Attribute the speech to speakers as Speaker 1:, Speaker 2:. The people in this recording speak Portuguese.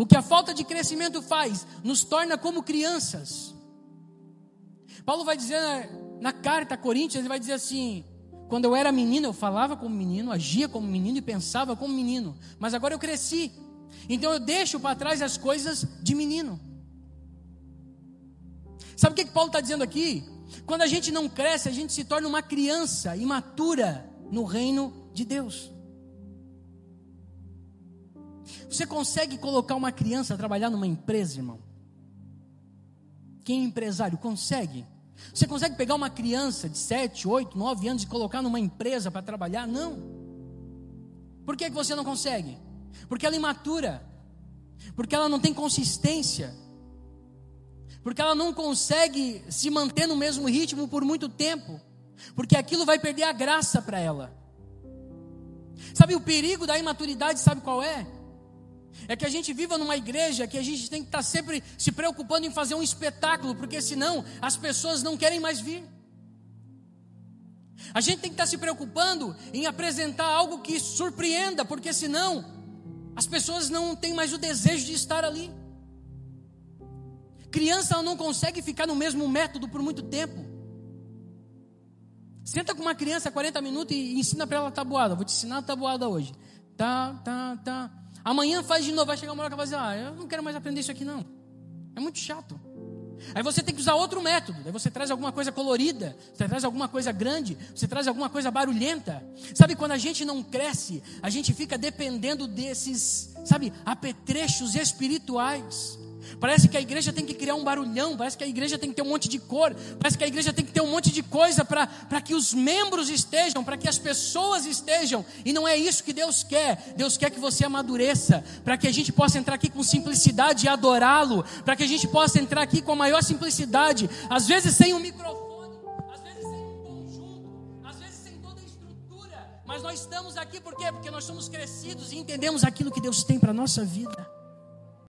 Speaker 1: O que a falta de crescimento faz? Nos torna como crianças. Paulo vai dizer na, na carta a Coríntios, ele vai dizer assim: quando eu era menino, eu falava como menino, agia como menino e pensava como menino. Mas agora eu cresci. Então eu deixo para trás as coisas de menino. Sabe o que, que Paulo está dizendo aqui? Quando a gente não cresce, a gente se torna uma criança imatura no reino de Deus. Você consegue colocar uma criança a trabalhar numa empresa, irmão? Quem é empresário consegue? Você consegue pegar uma criança de 7, 8, 9 anos e colocar numa empresa para trabalhar? Não. Por que, que você não consegue? Porque ela é imatura. Porque ela não tem consistência. Porque ela não consegue se manter no mesmo ritmo por muito tempo. Porque aquilo vai perder a graça para ela. Sabe o perigo da imaturidade, sabe qual é? É que a gente viva numa igreja que a gente tem que estar sempre se preocupando em fazer um espetáculo, porque senão as pessoas não querem mais vir. A gente tem que estar se preocupando em apresentar algo que surpreenda, porque senão as pessoas não têm mais o desejo de estar ali. Criança não consegue ficar no mesmo método por muito tempo. Senta com uma criança 40 minutos e ensina para ela tabuada. Vou te ensinar a tabuada hoje. Tá, tá, tá. Amanhã faz de novo, vai chegar uma hora que vai dizer, ah, eu não quero mais aprender isso aqui não. É muito chato. Aí você tem que usar outro método. Aí você traz alguma coisa colorida, você traz alguma coisa grande, você traz alguma coisa barulhenta. Sabe quando a gente não cresce, a gente fica dependendo desses, sabe, apetrechos espirituais. Parece que a igreja tem que criar um barulhão, parece que a igreja tem que ter um monte de cor, parece que a igreja tem que ter um monte de coisa para que os membros estejam, para que as pessoas estejam, e não é isso que Deus quer. Deus quer que você amadureça, para que a gente possa entrar aqui com simplicidade e adorá-lo, para que a gente possa entrar aqui com a maior simplicidade, às vezes sem um microfone, às vezes sem um conjunto, às vezes sem toda a estrutura, mas nós estamos aqui por quê? Porque nós somos crescidos e entendemos aquilo que Deus tem para a nossa vida.